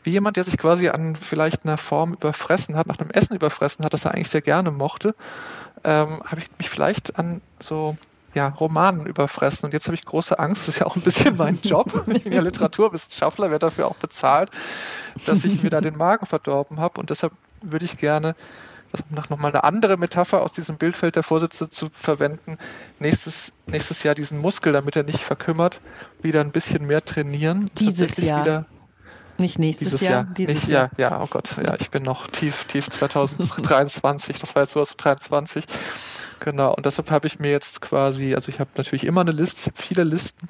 [SPEAKER 4] wie jemand, der sich quasi an vielleicht einer Form überfressen hat, nach einem Essen überfressen hat, das er eigentlich sehr gerne mochte, ähm, habe ich mich vielleicht an so ja, Romanen überfressen. Und jetzt habe ich große Angst, das ist ja auch ein bisschen mein Job. Ich bin ja Literaturwissenschaftler, werde dafür auch bezahlt, dass ich mir da den Magen verdorben habe. Und deshalb würde ich gerne nach nochmal eine andere Metapher aus diesem Bildfeld der Vorsitzende zu verwenden, nächstes, nächstes Jahr diesen Muskel, damit er nicht verkümmert, wieder ein bisschen mehr trainieren.
[SPEAKER 2] Dieses Jahr. Nicht nächstes
[SPEAKER 4] dieses
[SPEAKER 2] Jahr,
[SPEAKER 4] Jahr.
[SPEAKER 2] Dieses
[SPEAKER 4] Nicht, Jahr. Ja, ja, oh Gott, ja, ich bin noch tief, tief 2023, das war jetzt sowas 23. Genau, und deshalb habe ich mir jetzt quasi, also ich habe natürlich immer eine Liste, ich habe viele Listen,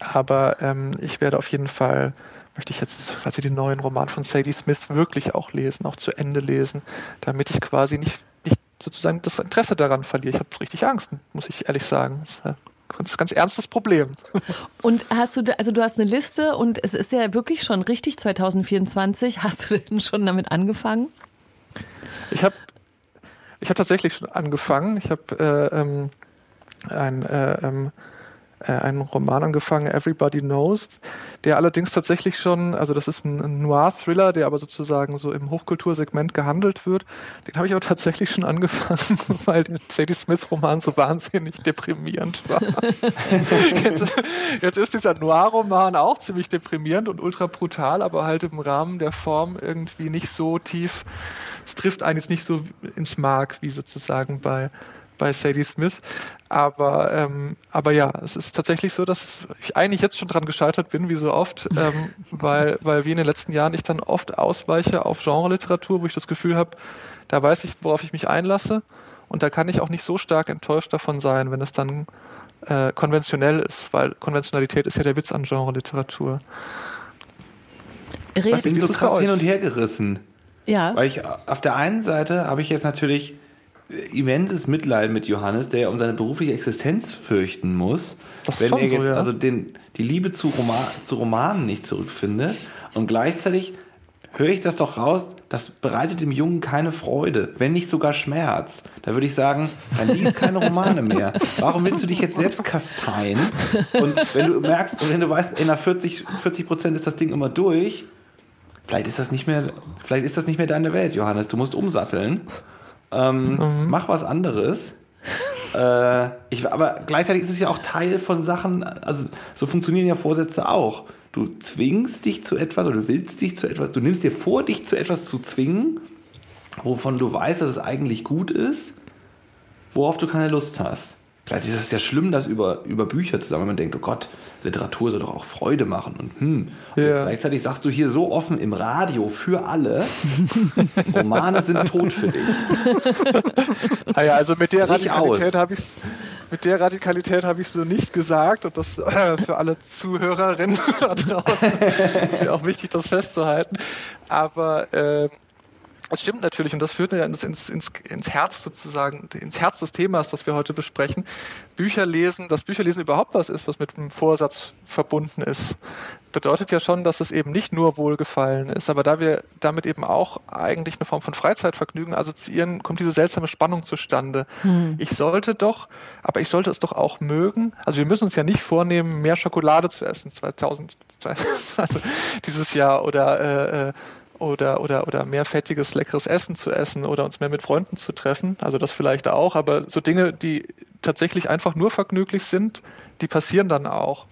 [SPEAKER 4] aber ähm, ich werde auf jeden Fall möchte ich jetzt quasi den neuen Roman von Sadie Smith wirklich auch lesen, auch zu Ende lesen, damit ich quasi nicht, nicht sozusagen das Interesse daran verliere. Ich habe richtig Angst, muss ich ehrlich sagen. Das ist ein ganz ernstes Problem.
[SPEAKER 2] Und hast du, also du hast eine Liste und es ist ja wirklich schon richtig 2024. Hast du denn schon damit angefangen?
[SPEAKER 4] Ich habe ich hab tatsächlich schon angefangen. Ich habe äh, ähm, ein äh, ähm, äh, einen Roman angefangen, Everybody Knows, der allerdings tatsächlich schon, also das ist ein Noir-Thriller, der aber sozusagen so im Hochkultursegment gehandelt wird. Den habe ich aber tatsächlich schon angefangen, weil der Sadie Smith-Roman so wahnsinnig deprimierend war. jetzt, jetzt ist dieser Noir-Roman auch ziemlich deprimierend und ultra brutal, aber halt im Rahmen der Form irgendwie nicht so tief, es trifft einen jetzt nicht so ins Mark, wie sozusagen bei bei Sadie Smith. Aber, ähm, aber ja, es ist tatsächlich so, dass ich eigentlich jetzt schon dran gescheitert bin, wie so oft, ähm, weil, weil wie in den letzten Jahren ich dann oft ausweiche auf Genre-Literatur, wo ich das Gefühl habe, da weiß ich, worauf ich mich einlasse. Und da kann ich auch nicht so stark enttäuscht davon sein, wenn es dann äh, konventionell ist, weil Konventionalität ist ja der Witz an Genre-Literatur.
[SPEAKER 3] Ich bin so krass hin und her gerissen. Ja. Weil ich auf der einen Seite habe ich jetzt natürlich immenses Mitleid mit Johannes, der ja um seine berufliche Existenz fürchten muss, das wenn er jetzt so, ja. also den, die Liebe zu, Roman, zu Romanen nicht zurückfindet. Und gleichzeitig höre ich das doch raus, das bereitet dem Jungen keine Freude, wenn nicht sogar Schmerz. Da würde ich sagen, dann liest keine Romane mehr. Warum willst du dich jetzt selbst kasteien? Und wenn du merkst, wenn du weißt, in nach 40, 40 Prozent ist das Ding immer durch, vielleicht ist das nicht mehr, vielleicht ist das nicht mehr deine Welt, Johannes. Du musst umsatteln. Ähm, mhm. Mach was anderes. äh, ich, aber gleichzeitig ist es ja auch Teil von Sachen, also so funktionieren ja Vorsätze auch. Du zwingst dich zu etwas oder du willst dich zu etwas, du nimmst dir vor, dich zu etwas zu zwingen, wovon du weißt, dass es eigentlich gut ist, worauf du keine Lust hast. Vielleicht ist es ja schlimm, das über, über Bücher zu sagen, wenn man denkt, oh Gott, Literatur soll doch auch Freude machen. Und, hm. und gleichzeitig sagst du hier so offen im Radio für alle, Romane sind tot für dich.
[SPEAKER 4] Naja, also mit der Radikalität habe ich es mit der Radikalität habe ich so nicht gesagt und das äh, für alle Zuhörerinnen da draußen ist mir auch wichtig, das festzuhalten. Aber äh, das stimmt natürlich und das führt ja ins, ins, ins, Herz sozusagen, ins Herz des Themas, das wir heute besprechen. Bücher lesen, dass Bücherlesen überhaupt was ist, was mit einem Vorsatz verbunden ist, bedeutet ja schon, dass es eben nicht nur Wohlgefallen ist, aber da wir damit eben auch eigentlich eine Form von Freizeitvergnügen assoziieren, kommt diese seltsame Spannung zustande. Hm. Ich sollte doch, aber ich sollte es doch auch mögen. Also wir müssen uns ja nicht vornehmen, mehr Schokolade zu essen 2000, also dieses Jahr oder äh, äh oder, oder, oder mehr fettiges, leckeres Essen zu essen oder uns mehr mit Freunden zu treffen. Also das vielleicht auch, aber so Dinge, die tatsächlich einfach nur vergnüglich sind, die passieren dann auch.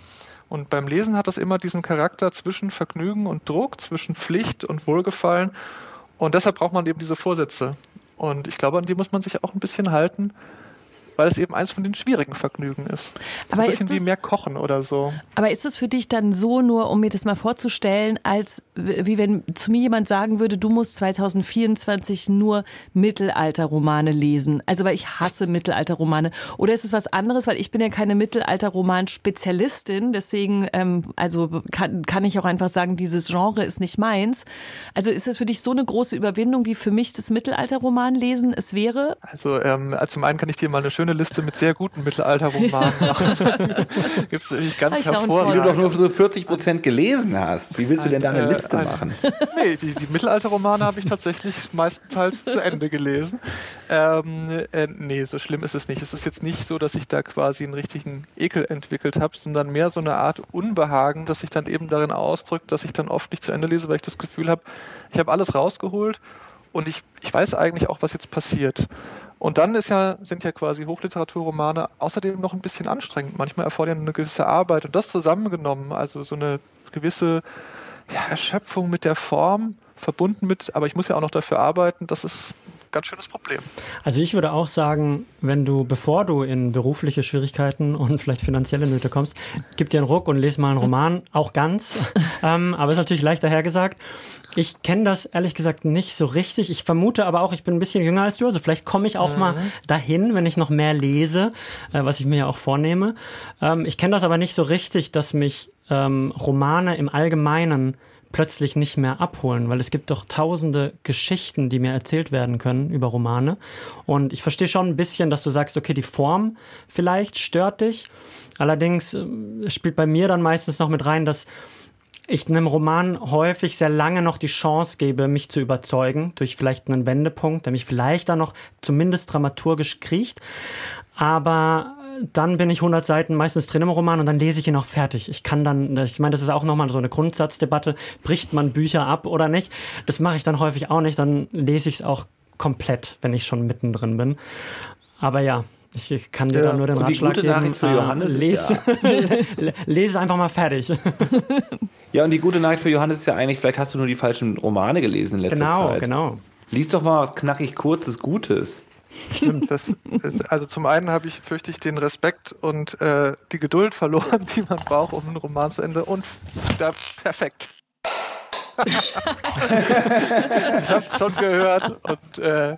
[SPEAKER 4] Und beim Lesen hat das immer diesen Charakter zwischen Vergnügen und Druck, zwischen Pflicht und Wohlgefallen. Und deshalb braucht man eben diese Vorsätze. Und ich glaube, an die muss man sich auch ein bisschen halten weil es eben eins von den schwierigen Vergnügen ist. Aber ein bisschen das, wie mehr kochen oder so.
[SPEAKER 2] Aber ist es für dich dann so, nur um mir das mal vorzustellen, als wie wenn zu mir jemand sagen würde, du musst 2024 nur Mittelalterromane lesen. Also weil ich hasse Mittelalterromane. Oder ist es was anderes, weil ich bin ja keine Mittelalterroman-Spezialistin, deswegen ähm, also kann, kann ich auch einfach sagen, dieses Genre ist nicht meins. Also ist es für dich so eine große Überwindung, wie für mich das Mittelalterromanlesen es wäre?
[SPEAKER 4] Also ähm, zum einen kann ich dir mal eine schöne schöne Liste mit sehr guten Mittelalterromanen machen.
[SPEAKER 3] Jetzt ich ganz ich hervorragend. Wie du doch nur so 40 Prozent gelesen hast. Wie willst du denn da eine äh, Liste ein, machen?
[SPEAKER 4] Nee, die, die Mittelalterromane habe ich tatsächlich meistenteils zu Ende gelesen. Ähm, äh, nee, so schlimm ist es nicht. Es ist jetzt nicht so, dass ich da quasi einen richtigen Ekel entwickelt habe, sondern mehr so eine Art Unbehagen, das sich dann eben darin ausdrückt, dass ich dann oft nicht zu Ende lese, weil ich das Gefühl habe, ich habe alles rausgeholt und ich, ich weiß eigentlich auch, was jetzt passiert. Und dann ist ja, sind ja quasi Hochliteraturromane außerdem noch ein bisschen anstrengend. Manchmal erfordern eine gewisse Arbeit und das zusammengenommen, also so eine gewisse ja, Erschöpfung mit der Form verbunden mit, aber ich muss ja auch noch dafür arbeiten, das ist ganz schönes Problem.
[SPEAKER 5] Also ich würde auch sagen, wenn du, bevor du in berufliche Schwierigkeiten und vielleicht finanzielle Nöte kommst, gib dir einen Ruck und lese mal einen Roman, auch ganz. ähm, aber ist natürlich leichter hergesagt. Ich kenne das ehrlich gesagt nicht so richtig. Ich vermute aber auch, ich bin ein bisschen jünger als du, also vielleicht komme ich auch mhm. mal dahin, wenn ich noch mehr lese, äh, was ich mir ja auch vornehme. Ähm, ich kenne das aber nicht so richtig, dass mich ähm, Romane im Allgemeinen plötzlich nicht mehr abholen, weil es gibt doch tausende Geschichten, die mir erzählt werden können über Romane. Und ich verstehe schon ein bisschen, dass du sagst, okay, die Form vielleicht stört dich. Allerdings äh, spielt bei mir dann meistens noch mit rein, dass ich einem Roman häufig sehr lange noch die Chance gebe, mich zu überzeugen, durch vielleicht einen Wendepunkt, der mich vielleicht dann noch zumindest dramaturgisch kriecht. Aber dann bin ich 100 Seiten meistens drin im Roman und dann lese ich ihn auch fertig. Ich kann dann, ich meine, das ist auch nochmal so eine Grundsatzdebatte, bricht man Bücher ab oder nicht? Das mache ich dann häufig auch nicht, dann lese ich es auch komplett, wenn ich schon mittendrin bin. Aber ja, ich kann dir ja, da nur den und Ratschlag die gute Nachricht für Johannes äh, lese, ja. lese einfach mal fertig.
[SPEAKER 3] Ja, und die gute Nachricht für Johannes ist ja eigentlich, vielleicht hast du nur die falschen Romane gelesen in letzter
[SPEAKER 5] genau,
[SPEAKER 3] Zeit.
[SPEAKER 5] Genau, genau.
[SPEAKER 3] Lies doch mal was knackig kurzes, Gutes.
[SPEAKER 4] Stimmt, das ist, also zum einen habe ich, fürchte ich, den Respekt und äh, die Geduld verloren, die man braucht, um einen Roman zu Ende. Und da perfekt. ich habe es schon gehört und äh,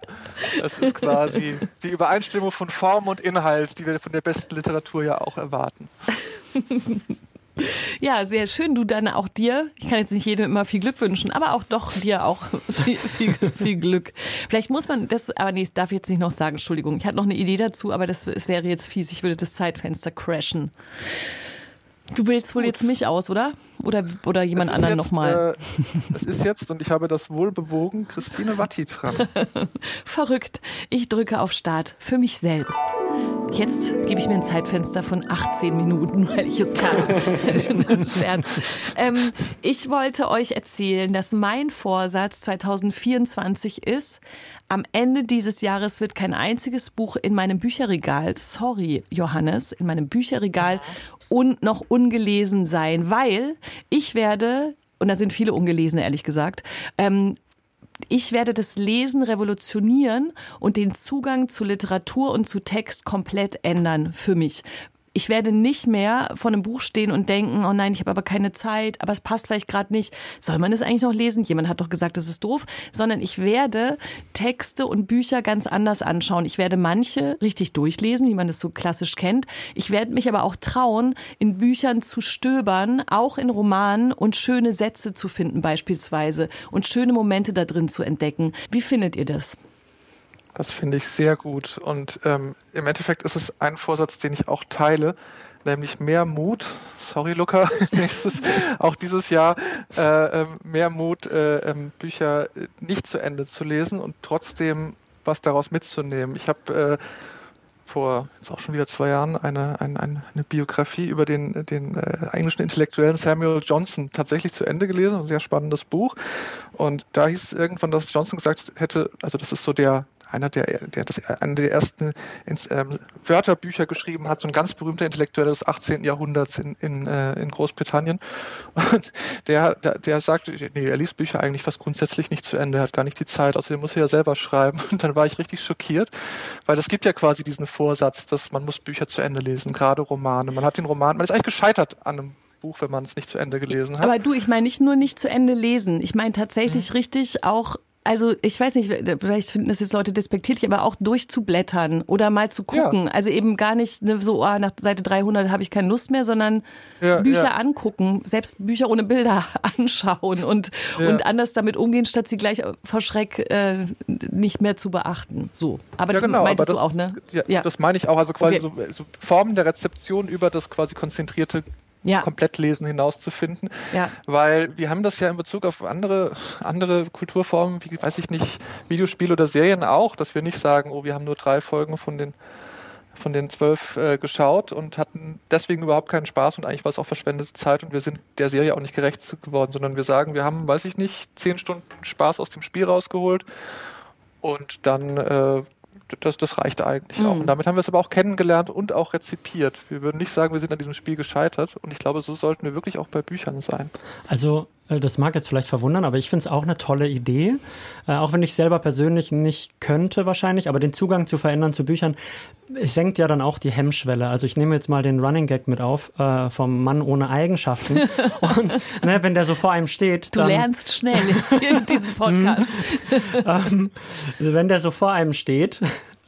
[SPEAKER 4] das ist quasi die Übereinstimmung von Form und Inhalt, die wir von der besten Literatur ja auch erwarten.
[SPEAKER 2] Ja, sehr schön. Du dann auch dir. Ich kann jetzt nicht jedem immer viel Glück wünschen, aber auch doch dir auch viel, viel, viel Glück. Vielleicht muss man das, aber nee, darf ich jetzt nicht noch sagen. Entschuldigung. Ich hatte noch eine Idee dazu, aber das, das wäre jetzt fies. Ich würde das Zeitfenster crashen. Du wählst wohl Gut. jetzt mich aus, oder? Oder, oder jemand anderen nochmal?
[SPEAKER 4] Äh, es ist jetzt, und ich habe das wohlbewogen, Christine Watti dran.
[SPEAKER 2] Verrückt. Ich drücke auf Start für mich selbst. Jetzt gebe ich mir ein Zeitfenster von 18 Minuten, weil ich es kann. Scherz. Ähm, ich wollte euch erzählen, dass mein Vorsatz 2024 ist, am Ende dieses Jahres wird kein einziges Buch in meinem Bücherregal, sorry Johannes, in meinem Bücherregal und noch ungelesen sein, weil ich werde, und da sind viele ungelesen, ehrlich gesagt, ähm, ich werde das Lesen revolutionieren und den Zugang zu Literatur und zu Text komplett ändern für mich ich werde nicht mehr vor einem Buch stehen und denken, oh nein, ich habe aber keine Zeit, aber es passt vielleicht gerade nicht. Soll man es eigentlich noch lesen? Jemand hat doch gesagt, das ist doof. Sondern ich werde Texte und Bücher ganz anders anschauen. Ich werde manche richtig durchlesen, wie man das so klassisch kennt. Ich werde mich aber auch trauen, in Büchern zu stöbern, auch in Romanen und schöne Sätze zu finden beispielsweise und schöne Momente da drin zu entdecken. Wie findet ihr das?
[SPEAKER 4] Das finde ich sehr gut. Und ähm, im Endeffekt ist es ein Vorsatz, den ich auch teile, nämlich mehr Mut. Sorry, Luca, nächstes, auch dieses Jahr äh, ähm, mehr Mut, äh, ähm, Bücher nicht zu Ende zu lesen und trotzdem was daraus mitzunehmen. Ich habe äh, vor jetzt auch schon wieder zwei Jahren eine, eine, eine Biografie über den, den äh, englischen Intellektuellen Samuel Johnson tatsächlich zu Ende gelesen, ein sehr spannendes Buch. Und da hieß es irgendwann, dass Johnson gesagt hätte, also das ist so der einer, der, der das, einer der ersten ins, ähm, Wörterbücher geschrieben hat, so ein ganz berühmter Intellektueller des 18. Jahrhunderts in, in, äh, in Großbritannien. Und der, der, der sagt, nee, er liest Bücher eigentlich fast grundsätzlich nicht zu Ende, er hat gar nicht die Zeit, außerdem muss er ja selber schreiben. Und dann war ich richtig schockiert, weil es gibt ja quasi diesen Vorsatz, dass man muss Bücher zu Ende lesen, gerade Romane. Man hat den Roman, man ist eigentlich gescheitert an einem Buch, wenn man es nicht zu Ende gelesen hat.
[SPEAKER 2] Aber du, ich meine nicht nur nicht zu Ende lesen. Ich meine tatsächlich mhm. richtig auch also ich weiß nicht, vielleicht finden das jetzt Leute despektierlich, aber auch durchzublättern oder mal zu gucken. Ja. Also eben gar nicht ne, so, oh, nach Seite 300 habe ich keine Lust mehr, sondern ja, Bücher ja. angucken, selbst Bücher ohne Bilder anschauen und, und anders damit umgehen, statt sie gleich vor Schreck äh, nicht mehr zu beachten. So, aber das genau, meintest aber das, du auch,
[SPEAKER 4] ne? Ja, das meine ich auch. Also quasi okay. so, so Formen der Rezeption über das quasi konzentrierte ja. Komplettlesen hinauszufinden. Ja. Weil wir haben das ja in Bezug auf andere, andere Kulturformen, wie weiß ich nicht, Videospiele oder Serien auch, dass wir nicht sagen, oh, wir haben nur drei Folgen von den von den zwölf äh, geschaut und hatten deswegen überhaupt keinen Spaß und eigentlich war es auch verschwendete Zeit und wir sind der Serie auch nicht gerecht geworden, sondern wir sagen, wir haben, weiß ich nicht, zehn Stunden Spaß aus dem Spiel rausgeholt und dann äh, das, das reicht eigentlich mhm. auch. Und damit haben wir es aber auch kennengelernt und auch rezipiert. Wir würden nicht sagen, wir sind an diesem Spiel gescheitert. Und ich glaube, so sollten wir wirklich auch bei Büchern sein.
[SPEAKER 5] Also, das mag jetzt vielleicht verwundern, aber ich finde es auch eine tolle Idee. Äh, auch wenn ich selber persönlich nicht könnte wahrscheinlich, aber den Zugang zu verändern zu Büchern, senkt ja dann auch die Hemmschwelle. Also ich nehme jetzt mal den Running Gag mit auf äh, vom Mann ohne Eigenschaften. Und ne, wenn der so vor einem steht,
[SPEAKER 2] du dann, lernst schnell in diesem Podcast.
[SPEAKER 5] ähm, wenn der so vor einem steht,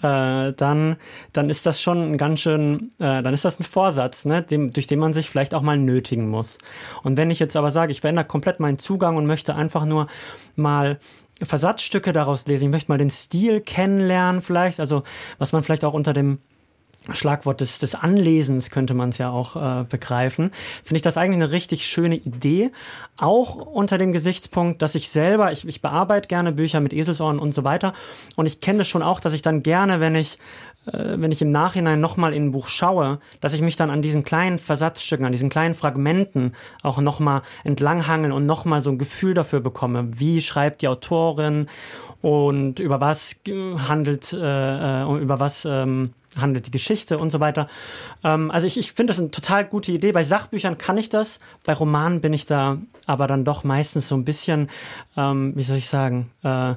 [SPEAKER 5] äh, dann, dann ist das schon ein ganz schön, äh, dann ist das ein Vorsatz, ne, dem, durch den man sich vielleicht auch mal nötigen muss. Und wenn ich jetzt aber sage, ich verändere komplett meinen Zugang und möchte einfach nur mal Versatzstücke daraus lesen, ich möchte mal den Stil kennenlernen vielleicht, also was man vielleicht auch unter dem Schlagwort des, des Anlesens könnte man es ja auch äh, begreifen, finde ich das eigentlich eine richtig schöne Idee. Auch unter dem Gesichtspunkt, dass ich selber, ich, ich bearbeite gerne Bücher mit Eselsohren und so weiter. Und ich kenne das schon auch, dass ich dann gerne, wenn ich äh, wenn ich im Nachhinein nochmal in ein Buch schaue, dass ich mich dann an diesen kleinen Versatzstücken, an diesen kleinen Fragmenten auch nochmal entlanghangeln und nochmal so ein Gefühl dafür bekomme, wie schreibt die Autorin und über was handelt, äh, äh über was ähm, handelt die Geschichte und so weiter. Ähm, also ich, ich finde das eine total gute Idee. Bei Sachbüchern kann ich das, bei Romanen bin ich da aber dann doch meistens so ein bisschen, ähm, wie soll ich sagen, äh,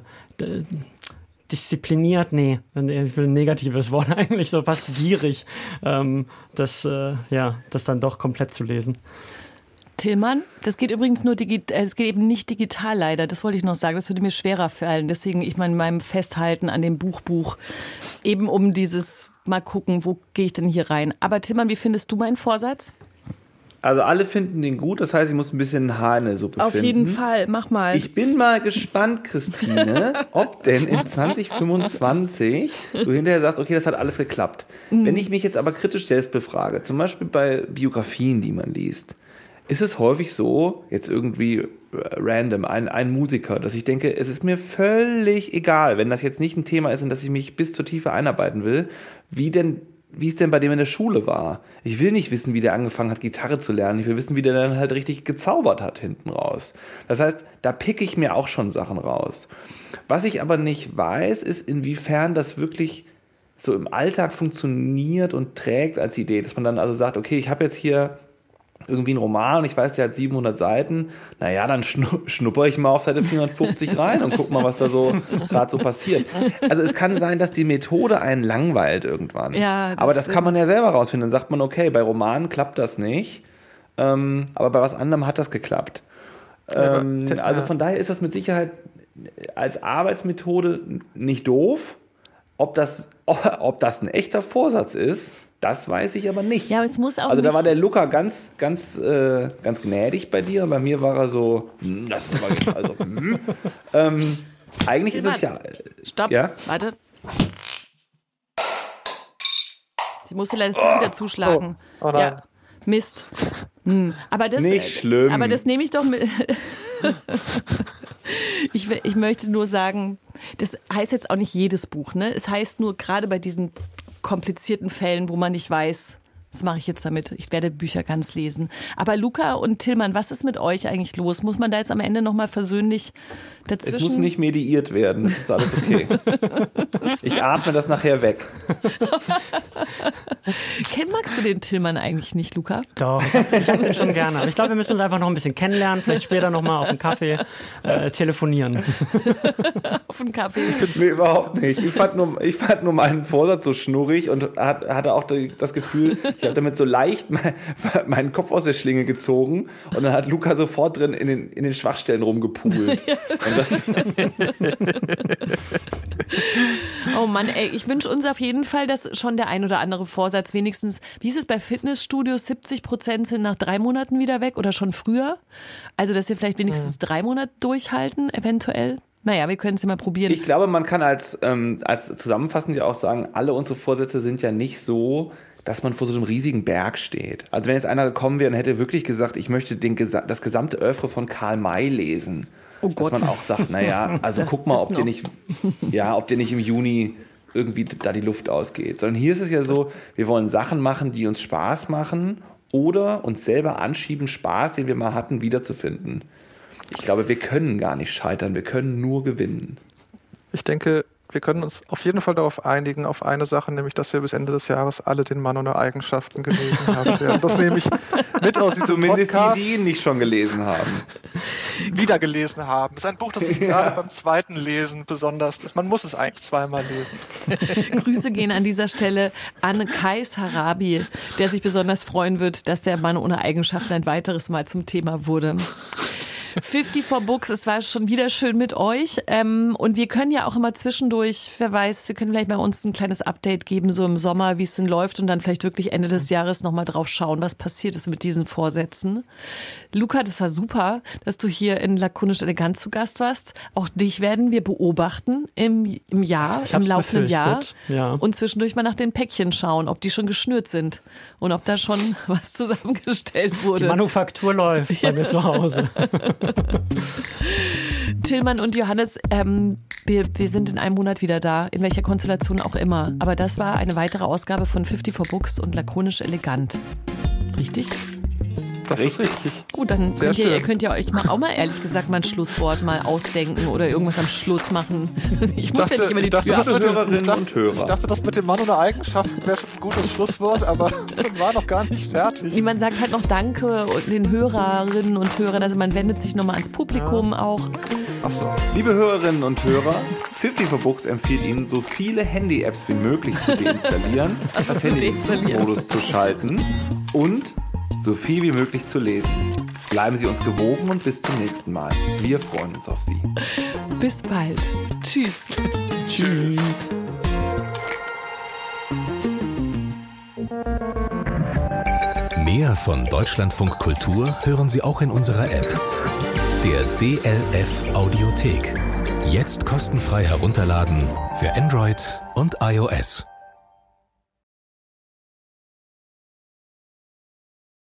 [SPEAKER 5] diszipliniert, nee, ich will ein negatives Wort eigentlich, so fast gierig, ähm, das, äh, ja, das dann doch komplett zu lesen.
[SPEAKER 2] Tillmann, das geht übrigens nur digital, äh, es geht eben nicht digital leider, das wollte ich noch sagen, das würde mir schwerer fallen. Deswegen ich meine, meinem Festhalten an dem Buchbuch, eben um dieses mal gucken, wo gehe ich denn hier rein. Aber Tillmann, wie findest du meinen Vorsatz?
[SPEAKER 3] Also alle finden den gut, das heißt, ich muss ein bisschen Haar in der Suppe
[SPEAKER 2] Auf
[SPEAKER 3] finden.
[SPEAKER 2] jeden Fall, mach mal.
[SPEAKER 3] Ich bin mal gespannt, Christine, ob denn in 2025 du hinterher sagst, okay, das hat alles geklappt. Mhm. Wenn ich mich jetzt aber kritisch selbst befrage, zum Beispiel bei Biografien, die man liest, ist es häufig so, jetzt irgendwie äh, random, ein, ein Musiker, dass ich denke, es ist mir völlig egal, wenn das jetzt nicht ein Thema ist, in das ich mich bis zur Tiefe einarbeiten will, wie denn wie es denn bei dem in der Schule war. Ich will nicht wissen, wie der angefangen hat, Gitarre zu lernen. Ich will wissen, wie der dann halt richtig gezaubert hat hinten raus. Das heißt, da picke ich mir auch schon Sachen raus. Was ich aber nicht weiß, ist, inwiefern das wirklich so im Alltag funktioniert und trägt als Idee, dass man dann also sagt, okay, ich habe jetzt hier irgendwie ein Roman, ich weiß, der hat 700 Seiten, naja, dann schnupper ich mal auf Seite 450 rein und guck mal, was da so gerade so passiert. Also es kann sein, dass die Methode einen langweilt irgendwann. Ja, das aber das stimmt. kann man ja selber rausfinden. Dann sagt man, okay, bei Romanen klappt das nicht, ähm, aber bei was anderem hat das geklappt. Ähm, also von daher ist das mit Sicherheit als Arbeitsmethode nicht doof. Ob das, ob das ein echter Vorsatz ist, das weiß ich aber nicht.
[SPEAKER 2] Ja, es muss auch
[SPEAKER 3] Also da war der Luca ganz, ganz, äh, ganz gnädig bei dir. Bei mir war er so, hm, das ist aber jetzt also, hm. ähm, eigentlich ist es ja.
[SPEAKER 2] Stopp, ja? warte. Sie musste leider oh. wieder zuschlagen. Oh, oh ja. Mist. Hm. Aber das,
[SPEAKER 3] Nicht schlimm.
[SPEAKER 2] Aber das nehme ich doch mit. ich, ich möchte nur sagen, das heißt jetzt auch nicht jedes Buch, ne? Es heißt nur gerade bei diesen komplizierten Fällen, wo man nicht weiß, was mache ich jetzt damit? Ich werde Bücher ganz lesen. Aber Luca und Tillmann, was ist mit euch eigentlich los? Muss man da jetzt am Ende nochmal versöhnlich dazwischen?
[SPEAKER 3] Es muss nicht mediiert werden, das ist alles okay. ich atme das nachher weg.
[SPEAKER 2] Kenn, magst du den Tillmann eigentlich nicht, Luca?
[SPEAKER 5] Doch, ich habe ihn schon gerne. Aber ich glaube, wir müssen uns einfach noch ein bisschen kennenlernen, vielleicht später nochmal auf einen Kaffee äh, telefonieren.
[SPEAKER 2] auf einen Kaffee?
[SPEAKER 3] Nee, überhaupt nicht. Ich fand, nur, ich fand nur meinen Vorsatz so schnurrig und hat, hatte auch das Gefühl, ich habe damit so leicht mein, meinen Kopf aus der Schlinge gezogen und dann hat Luca sofort drin in den, in den Schwachstellen rumgepult.
[SPEAKER 2] oh Mann, ey, ich wünsche uns auf jeden Fall, dass schon der ein oder andere Vorsatz wenigstens, wie ist es bei Fitnessstudios, 70 Prozent sind nach drei Monaten wieder weg oder schon früher? Also, dass wir vielleicht wenigstens mhm. drei Monate durchhalten, eventuell. Naja, wir können es ja mal probieren.
[SPEAKER 3] Ich glaube, man kann als, ähm, als zusammenfassend ja auch sagen, alle unsere Vorsätze sind ja nicht so, dass man vor so einem riesigen Berg steht. Also wenn jetzt einer gekommen wäre und hätte wirklich gesagt, ich möchte den, das gesamte Oeuvre von Karl May lesen, oh dass man auch sagt, naja, also guck mal, ob dir nicht, ja, ob dir nicht im Juni irgendwie da die Luft ausgeht. Sondern hier ist es ja so, wir wollen Sachen machen, die uns Spaß machen oder uns selber anschieben, Spaß, den wir mal hatten, wiederzufinden. Ich glaube, wir können gar nicht scheitern, wir können nur gewinnen.
[SPEAKER 4] Ich denke, wir können uns auf jeden Fall darauf einigen, auf eine Sache, nämlich, dass wir bis Ende des Jahres alle den Mann ohne Eigenschaften gelesen haben werden. Das nehme ich mit aus diesem
[SPEAKER 3] Zumindest
[SPEAKER 4] Podcast.
[SPEAKER 3] die, die ihn nicht schon gelesen haben.
[SPEAKER 4] Wieder gelesen haben. Das ist ein Buch, das ich ja. gerade beim zweiten Lesen besonders, man muss es eigentlich zweimal lesen.
[SPEAKER 2] Grüße gehen an dieser Stelle an Kais Harabi, der sich besonders freuen wird, dass der Mann ohne Eigenschaften ein weiteres Mal zum Thema wurde. 54 Books, es war schon wieder schön mit euch. Ähm, und wir können ja auch immer zwischendurch, wer weiß, wir können vielleicht bei uns ein kleines Update geben, so im Sommer, wie es denn läuft und dann vielleicht wirklich Ende des Jahres nochmal drauf schauen, was passiert ist mit diesen Vorsätzen. Luca, das war super, dass du hier in Lakonisch Elegant zu Gast warst. Auch dich werden wir beobachten im, im Jahr, im laufenden Jahr. Ja. Und zwischendurch mal nach den Päckchen schauen, ob die schon geschnürt sind und ob da schon was zusammengestellt wurde.
[SPEAKER 5] Die Manufaktur läuft bei mir zu Hause.
[SPEAKER 2] Tillmann und Johannes, ähm, wir, wir sind in einem Monat wieder da, in welcher Konstellation auch immer. Aber das war eine weitere Ausgabe von 54 Books und lakonisch elegant. Richtig?
[SPEAKER 3] Das richtig. ist richtig.
[SPEAKER 2] Gut, dann könnt ihr, ihr, könnt ja euch mal auch mal ehrlich gesagt mal ein Schlusswort mal ausdenken oder irgendwas am Schluss machen. Ich, ich muss dachte, ja nicht immer die Tür
[SPEAKER 4] Hörerinnen und Hörer. Ich dachte, das mit dem Mann ohne Eigenschaften wäre schon ein gutes Schlusswort, aber war noch gar nicht fertig.
[SPEAKER 2] Man sagt halt noch Danke den Hörerinnen und Hörern. Also man wendet sich nochmal ans Publikum ja. auch.
[SPEAKER 3] Ach so. Liebe Hörerinnen und Hörer, 50 for Books empfiehlt Ihnen, so viele Handy-Apps wie möglich zu deinstallieren, also das Handy in Modus zu schalten und so viel wie möglich zu lesen. Bleiben Sie uns gewogen und bis zum nächsten Mal. Wir freuen uns auf Sie.
[SPEAKER 2] Bis bald. Tschüss.
[SPEAKER 5] Tschüss.
[SPEAKER 1] Mehr von Deutschlandfunk Kultur hören Sie auch in unserer App. Der DLF Audiothek. Jetzt kostenfrei herunterladen für Android und iOS.